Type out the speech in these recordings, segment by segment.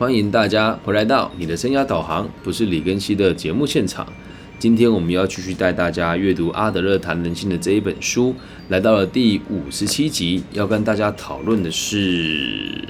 欢迎大家回来到你的生涯导航，不是李根熙的节目现场。今天我们要继续带大家阅读阿德勒谈人性的这一本书，来到了第五十七集，要跟大家讨论的是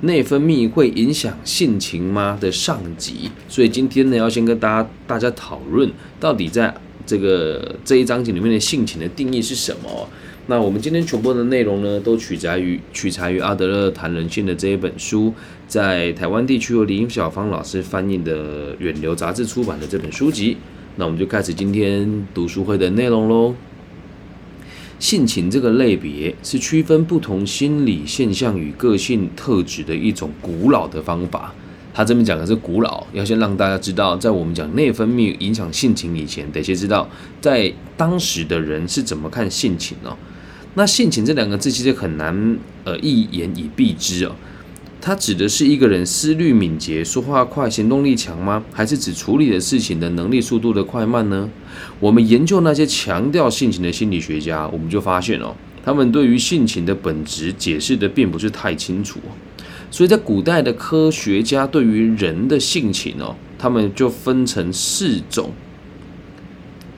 内分泌会影响性情吗的上集。所以今天呢，要先跟大家大家讨论，到底在这个这一章节里面的性情的定义是什么。那我们今天全部的内容呢，都取材于取材于阿德勒谈人性的这一本书，在台湾地区由林小芳老师翻译的远流杂志出版的这本书籍。那我们就开始今天读书会的内容喽。性情这个类别是区分不同心理现象与个性特质的一种古老的方法。他这边讲的是古老，要先让大家知道，在我们讲内分泌影响性情以前，得先知道在当时的人是怎么看性情哦。那性情这两个字其实很难，呃，一言以蔽之哦。它指的是一个人思虑敏捷、说话快、行动力强吗？还是指处理的事情的能力、速度的快慢呢？我们研究那些强调性情的心理学家，我们就发现哦，他们对于性情的本质解释的并不是太清楚。所以在古代的科学家对于人的性情哦，他们就分成四种。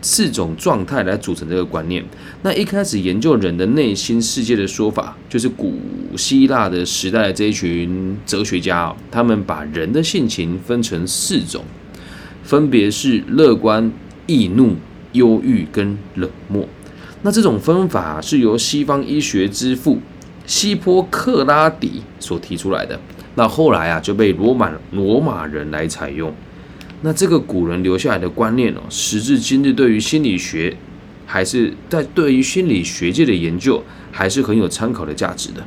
四种状态来组成这个观念。那一开始研究人的内心世界的说法，就是古希腊的时代这一群哲学家，他们把人的性情分成四种，分别是乐观、易怒、忧郁跟冷漠。那这种分法是由西方医学之父希波克拉底所提出来的。那后来啊，就被罗马罗马人来采用。那这个古人留下来的观念哦，时至今日，对于心理学，还是在对于心理学界的研究，还是很有参考的价值的。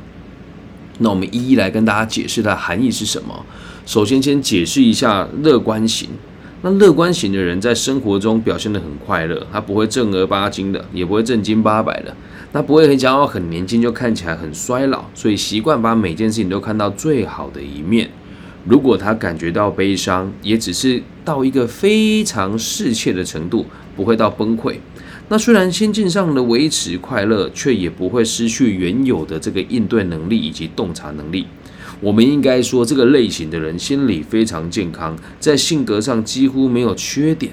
那我们一一来跟大家解释它的含义是什么。首先，先解释一下乐观型。那乐观型的人在生活中表现得很快乐，他不会正儿八经的，也不会正经八百的，那不会很骄傲，很年轻就看起来很衰老，所以习惯把每件事情都看到最好的一面。如果他感觉到悲伤，也只是到一个非常适切的程度，不会到崩溃。那虽然心境上的维持快乐，却也不会失去原有的这个应对能力以及洞察能力。我们应该说，这个类型的人心理非常健康，在性格上几乎没有缺点。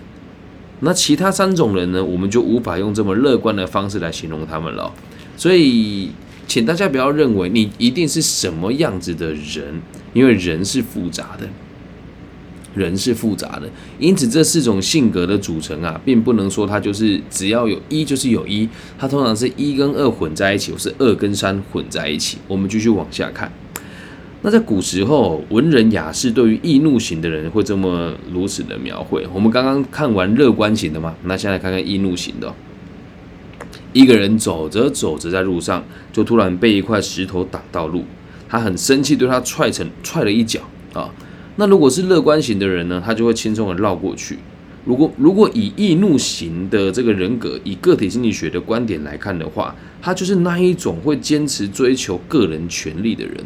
那其他三种人呢，我们就无法用这么乐观的方式来形容他们了。所以。请大家不要认为你一定是什么样子的人，因为人是复杂的，人是复杂的，因此这四种性格的组成啊，并不能说它就是只要有一就是有一，它通常是一跟二混在一起，或是二跟三混在一起。我们继续往下看，那在古时候，文人雅士对于易怒型的人会这么如此的描绘。我们刚刚看完乐观型的嘛，那现在看看易怒型的。一个人走着走着，在路上就突然被一块石头挡到路，他很生气，对他踹成踹了一脚啊。那如果是乐观型的人呢，他就会轻松的绕过去。如果如果以易怒型的这个人格，以个体心理学的观点来看的话，他就是那一种会坚持追求个人权利的人。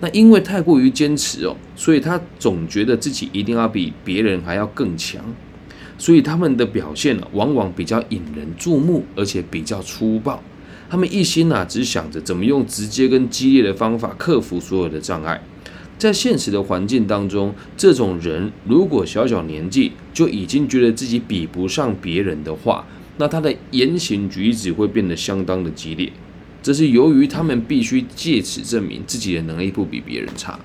那因为太过于坚持哦，所以他总觉得自己一定要比别人还要更强。所以他们的表现呢，往往比较引人注目，而且比较粗暴。他们一心啊，只想着怎么用直接跟激烈的方法克服所有的障碍。在现实的环境当中，这种人如果小小年纪就已经觉得自己比不上别人的话，那他的言行举止会变得相当的激烈。这是由于他们必须借此证明自己的能力不比别人差。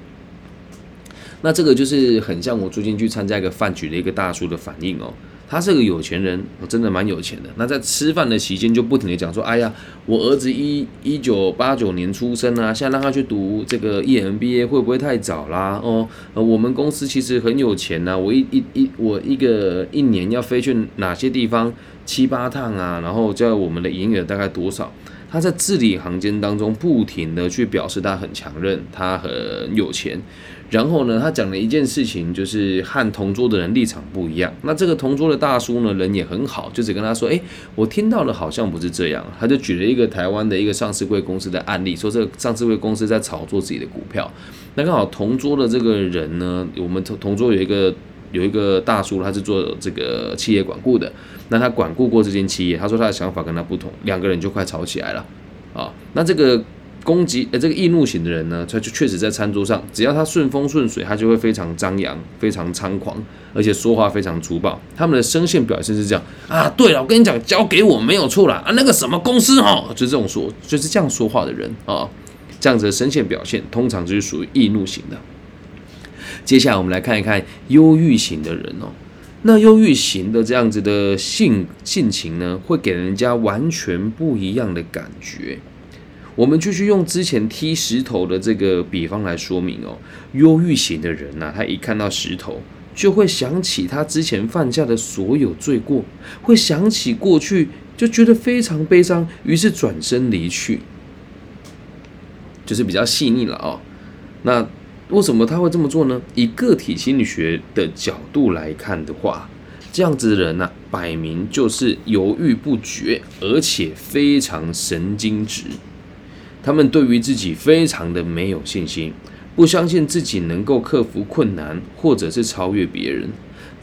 那这个就是很像我最近去参加一个饭局的一个大叔的反应哦，他是个有钱人，我真的蛮有钱的。那在吃饭的期间就不停的讲说，哎呀，我儿子一一九八九年出生啊，现在让他去读这个 EMBA 会不会太早啦？哦，呃，我们公司其实很有钱呐，我一一一我一个一年要飞去哪些地方七八趟啊，然后叫我们的营业额大概多少？他在字里行间当中不停的去表示他很强韧，他很有钱。然后呢，他讲了一件事情，就是和同桌的人立场不一样。那这个同桌的大叔呢，人也很好，就只跟他说：“哎，我听到的好像不是这样。”他就举了一个台湾的一个上市贵公司的案例，说这个上市贵公司在炒作自己的股票。那刚好同桌的这个人呢，我们同同桌有一个有一个大叔，他是做这个企业管顾的。那他管顾过这间企业，他说他的想法跟他不同，两个人就快吵起来了啊。那这个。攻击呃这个易怒型的人呢，他就确实在餐桌上，只要他顺风顺水，他就会非常张扬、非常猖狂，而且说话非常粗暴。他们的声线表现是这样啊，对了，我跟你讲，交给我没有错啦。啊，那个什么公司哦，就这种说，就是这样说话的人啊，这样子的声线表现，通常就是属于易怒型的。接下来我们来看一看忧郁型的人哦。那忧郁型的这样子的性性情呢，会给人家完全不一样的感觉。我们继续用之前踢石头的这个比方来说明哦。忧郁型的人呐，他一看到石头，就会想起他之前犯下的所有罪过，会想起过去，就觉得非常悲伤，于是转身离去，就是比较细腻了哦。那。为什么他会这么做呢？以个体心理学的角度来看的话，这样子的人呢，摆明就是犹豫不决，而且非常神经质。他们对于自己非常的没有信心，不相信自己能够克服困难，或者是超越别人。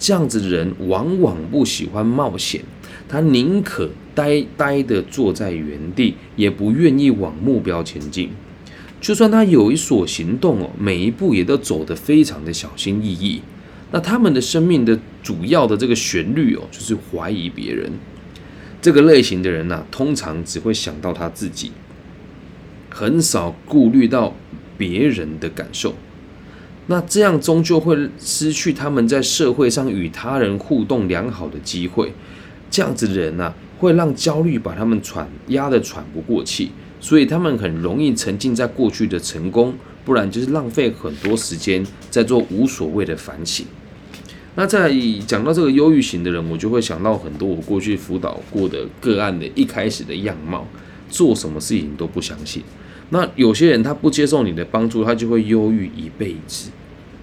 这样子的人往往不喜欢冒险，他宁可呆呆的坐在原地，也不愿意往目标前进。就算他有一所行动哦，每一步也都走得非常的小心翼翼。那他们的生命的主要的这个旋律哦，就是怀疑别人。这个类型的人呢，通常只会想到他自己，很少顾虑到别人的感受。那这样终究会失去他们在社会上与他人互动良好的机会。这样子的人呢，会让焦虑把他们喘压得喘不过气。所以他们很容易沉浸在过去的成功，不然就是浪费很多时间在做无所谓的反省。那在讲到这个忧郁型的人，我就会想到很多我过去辅导过的个案的一开始的样貌，做什么事情都不相信。那有些人他不接受你的帮助，他就会忧郁一辈子。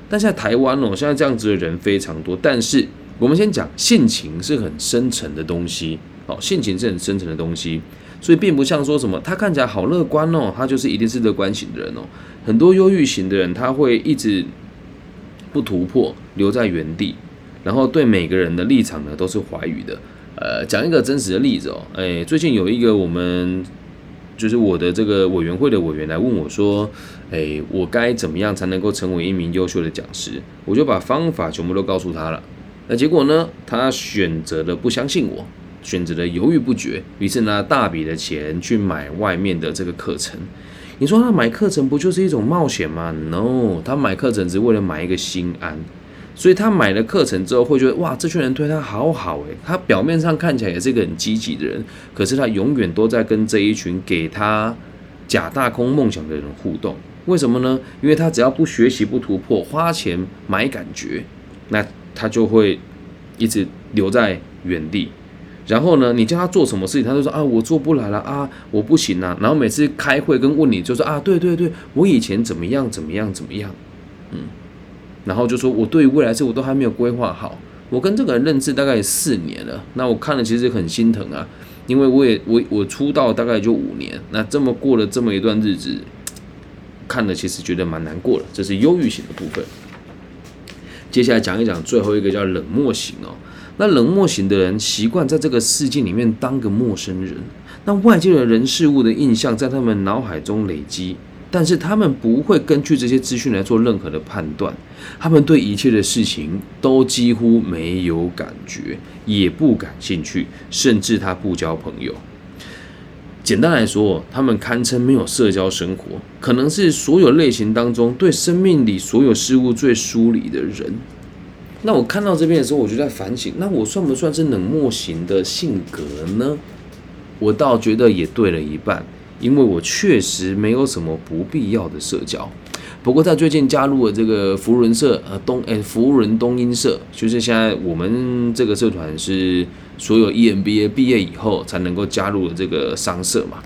但在台湾哦，现在这样子的人非常多。但是我们先讲性情是很深沉的东西，哦，性情是很深沉的东西。所以并不像说什么，他看起来好乐观哦，他就是一定是乐观型的人哦。很多忧郁型的人，他会一直不突破，留在原地，然后对每个人的立场呢都是怀疑的。呃，讲一个真实的例子哦，哎，最近有一个我们就是我的这个委员会的委员来问我说，哎，我该怎么样才能够成为一名优秀的讲师？我就把方法全部都告诉他了。那结果呢，他选择了不相信我。选择了犹豫不决，于是拿大笔的钱去买外面的这个课程。你说他买课程不就是一种冒险吗？No，他买课程只是为了买一个心安。所以他买了课程之后，会觉得哇，这群人对他好好诶。他表面上看起来也是一个很积极的人，可是他永远都在跟这一群给他假大空梦想的人互动。为什么呢？因为他只要不学习、不突破，花钱买感觉，那他就会一直留在原地。然后呢，你叫他做什么事情，他就说啊，我做不来了啊，我不行啊。然后每次开会跟问你，就说啊，对对对，我以前怎么样怎么样怎么样，嗯，然后就说我对于未来事我都还没有规划好。我跟这个人认识大概四年了，那我看了其实很心疼啊，因为我也我我出道大概就五年，那这么过了这么一段日子，看了其实觉得蛮难过的，这是忧郁型的部分。接下来讲一讲最后一个叫冷漠型哦。那冷漠型的人习惯在这个世界里面当个陌生人，那外界的人事物的印象在他们脑海中累积，但是他们不会根据这些资讯来做任何的判断，他们对一切的事情都几乎没有感觉，也不感兴趣，甚至他不交朋友。简单来说，他们堪称没有社交生活，可能是所有类型当中对生命里所有事物最疏离的人。那我看到这边的时候，我就在反省，那我算不算是冷漠型的性格呢？我倒觉得也对了一半，因为我确实没有什么不必要的社交。不过在最近加入了这个福伦社，呃，东诶，福伦东音社，就是现在我们这个社团是所有 EMBA 毕业以后才能够加入的这个商社嘛。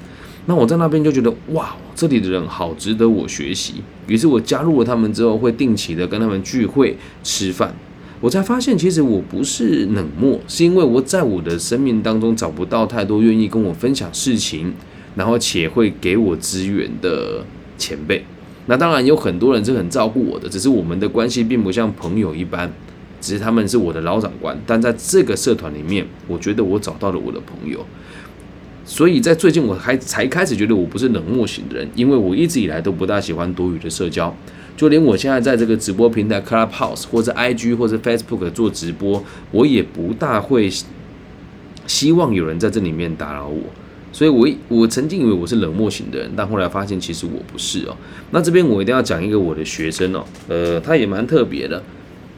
那我在那边就觉得，哇，这里的人好值得我学习。于是我加入了他们之后，会定期的跟他们聚会吃饭。我才发现，其实我不是冷漠，是因为我在我的生命当中找不到太多愿意跟我分享事情，然后且会给我资源的前辈。那当然有很多人是很照顾我的，只是我们的关系并不像朋友一般，只是他们是我的老长官。但在这个社团里面，我觉得我找到了我的朋友。所以在最近我还才开始觉得我不是冷漠型的人，因为我一直以来都不大喜欢多余的社交，就连我现在在这个直播平台 Clubhouse 或者 IG 或者 Facebook 做直播，我也不大会希望有人在这里面打扰我。所以，我我曾经以为我是冷漠型的人，但后来发现其实我不是哦。那这边我一定要讲一个我的学生哦，呃，他也蛮特别的，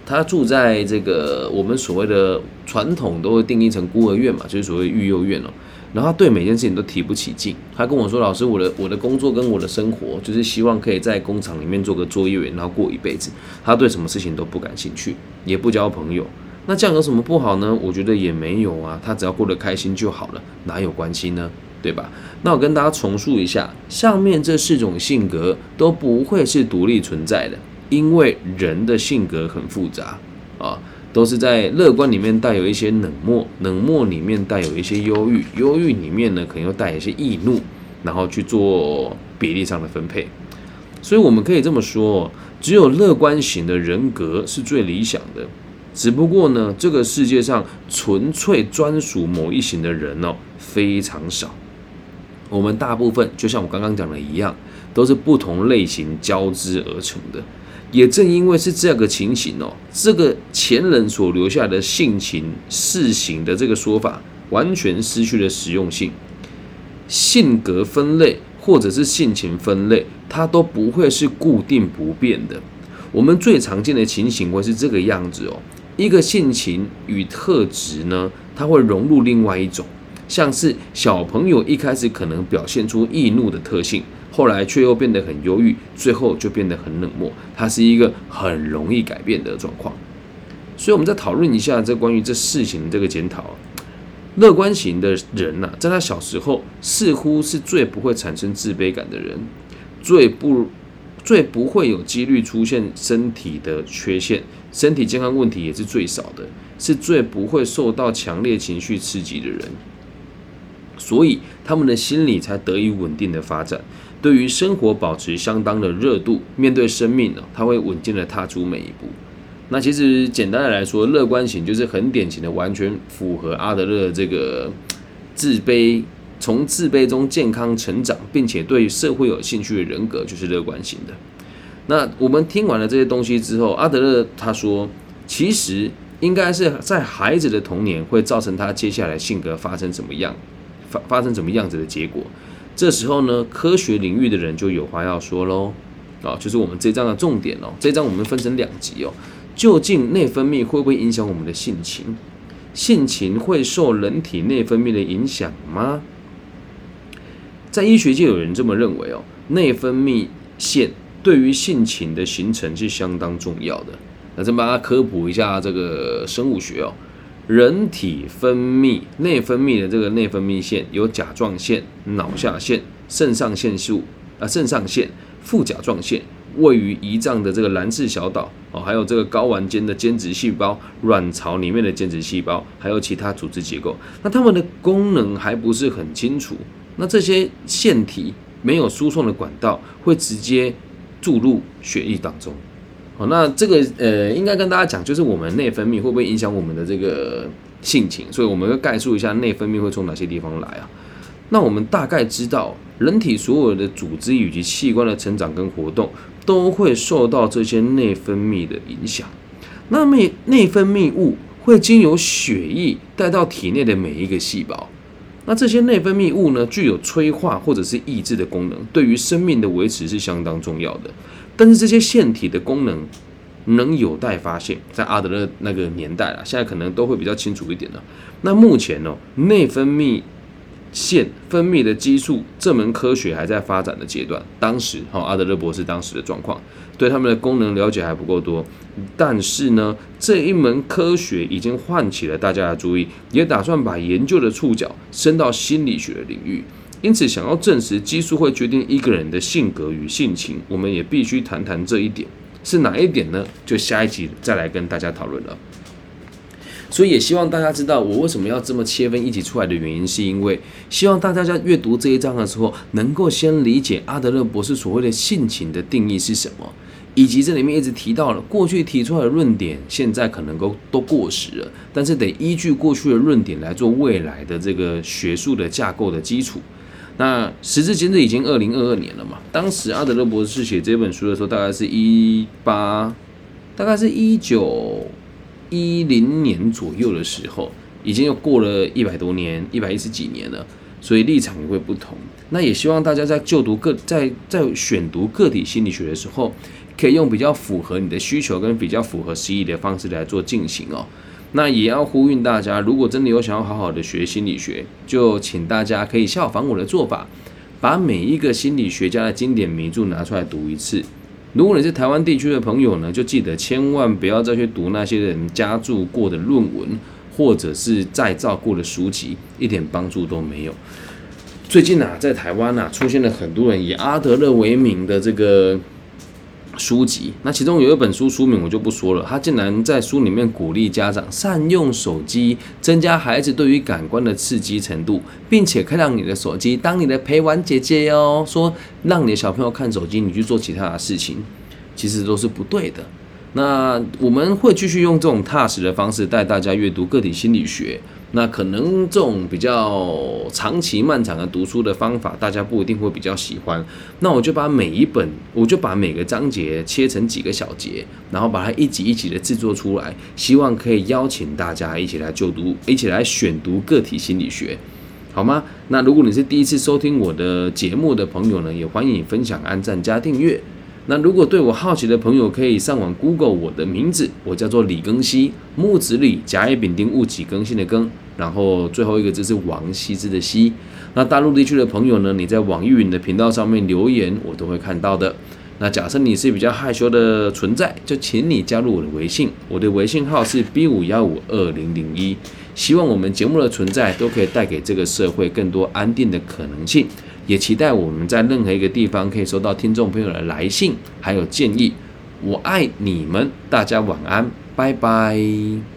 他住在这个我们所谓的传统都会定义成孤儿院嘛，就是所谓育幼院哦。然后他对每件事情都提不起劲，他跟我说：“老师，我的我的工作跟我的生活，就是希望可以在工厂里面做个作业员，然后过一辈子。他对什么事情都不感兴趣，也不交朋友。那这样有什么不好呢？我觉得也没有啊，他只要过得开心就好了，哪有关系呢？对吧？那我跟大家重述一下，上面这四种性格都不会是独立存在的，因为人的性格很复杂啊。”都是在乐观里面带有一些冷漠，冷漠里面带有一些忧郁，忧郁里面呢可能又带一些易怒，然后去做比例上的分配。所以我们可以这么说，只有乐观型的人格是最理想的。只不过呢，这个世界上纯粹专属某一型的人哦非常少。我们大部分就像我刚刚讲的一样，都是不同类型交织而成的。也正因为是这个情形哦，这个前人所留下的性情事行的这个说法，完全失去了实用性。性格分类或者是性情分类，它都不会是固定不变的。我们最常见的情形会是这个样子哦，一个性情与特质呢，它会融入另外一种，像是小朋友一开始可能表现出易怒的特性。后来却又变得很忧郁，最后就变得很冷漠。它是一个很容易改变的状况。所以，我们再讨论一下这关于这事情的这个检讨。乐观型的人呐，在他小时候似乎是最不会产生自卑感的人，最不最不会有几率出现身体的缺陷，身体健康问题也是最少的，是最不会受到强烈情绪刺激的人。所以，他们的心理才得以稳定的发展。对于生活保持相当的热度，面对生命呢，他会稳健的踏出每一步。那其实简单的来说，乐观型就是很典型的，完全符合阿德勒这个自卑，从自卑中健康成长，并且对社会有兴趣的人格，就是乐观型的。那我们听完了这些东西之后，阿德勒他说，其实应该是在孩子的童年会造成他接下来性格发生怎么样，发发生怎么样子的结果。这时候呢，科学领域的人就有话要说喽，啊，就是我们这章的重点哦。这章我们分成两集哦。究竟内分泌会不会影响我们的性情？性情会受人体内分泌的影响吗？在医学界有人这么认为哦，内分泌腺对于性情的形成是相当重要的。那再帮大家科普一下这个生物学哦。人体分泌内分泌的这个内分泌腺有甲状腺、脑下腺、肾上腺素啊，肾上腺、副甲状腺，位于胰脏的这个蓝氏小岛哦，还有这个睾丸间的间质细胞、卵巢里面的间质细胞，还有其他组织结构。那它们的功能还不是很清楚。那这些腺体没有输送的管道，会直接注入血液当中。好，那这个呃，应该跟大家讲，就是我们内分泌会不会影响我们的这个性情？所以我们要概述一下内分泌会从哪些地方来啊？那我们大概知道，人体所有的组织以及器官的成长跟活动，都会受到这些内分泌的影响。那内内分泌物会经由血液带到体内的每一个细胞。那这些内分泌物呢，具有催化或者是抑制的功能，对于生命的维持是相当重要的。但是这些腺体的功能能有待发现，在阿德勒那个年代啊，现在可能都会比较清楚一点了。那目前呢，内分泌腺分泌的激素这门科学还在发展的阶段。当时哈，阿德勒博士当时的状况，对他们的功能了解还不够多。但是呢，这一门科学已经唤起了大家的注意，也打算把研究的触角伸到心理学领域。因此，想要证实激素会决定一个人的性格与性情，我们也必须谈谈这一点是哪一点呢？就下一集再来跟大家讨论了。所以，也希望大家知道我为什么要这么切分一集出来的原因，是因为希望大家在阅读这一章的时候，能够先理解阿德勒博士所谓的性情的定义是什么。以及这里面一直提到了过去提出来的论点，现在可能都都过时了，但是得依据过去的论点来做未来的这个学术的架构的基础。那时至今日已经二零二二年了嘛，当时阿德勒博士写这本书的时候，大概是一八，大概是一九一零年左右的时候，已经又过了一百多年，一百一十几年了。所以立场也会不同。那也希望大家在就读个在在选读个体心理学的时候，可以用比较符合你的需求跟比较符合实意的方式来做进行哦。那也要呼吁大家，如果真的有想要好好的学心理学，就请大家可以效仿我的做法，把每一个心理学家的经典名著拿出来读一次。如果你是台湾地区的朋友呢，就记得千万不要再去读那些人加注过的论文。或者是再造过的书籍，一点帮助都没有。最近啊，在台湾啊，出现了很多人以阿德勒为名的这个书籍。那其中有一本书书名我就不说了，他竟然在书里面鼓励家长善用手机，增加孩子对于感官的刺激程度，并且可以让你的手机当你的陪玩姐姐哟。说让你的小朋友看手机，你去做其他的事情，其实都是不对的。那我们会继续用这种踏实的方式带大家阅读个体心理学。那可能这种比较长期漫长的读书的方法，大家不一定会比较喜欢。那我就把每一本，我就把每个章节切成几个小节，然后把它一集一集的制作出来，希望可以邀请大家一起来就读，一起来选读个体心理学，好吗？那如果你是第一次收听我的节目的朋友呢，也欢迎你分享、按赞、加订阅。那如果对我好奇的朋友，可以上网 Google 我的名字，我叫做李庚希，木子李，甲乙丙丁戊己庚辛的庚，然后最后一个字是王羲之的羲。那大陆地区的朋友呢，你在网易云的频道上面留言，我都会看到的。那假设你是比较害羞的存在，就请你加入我的微信，我的微信号是 B 五幺五二零零一。希望我们节目的存在都可以带给这个社会更多安定的可能性。也期待我们在任何一个地方可以收到听众朋友的来信，还有建议。我爱你们，大家晚安，拜拜。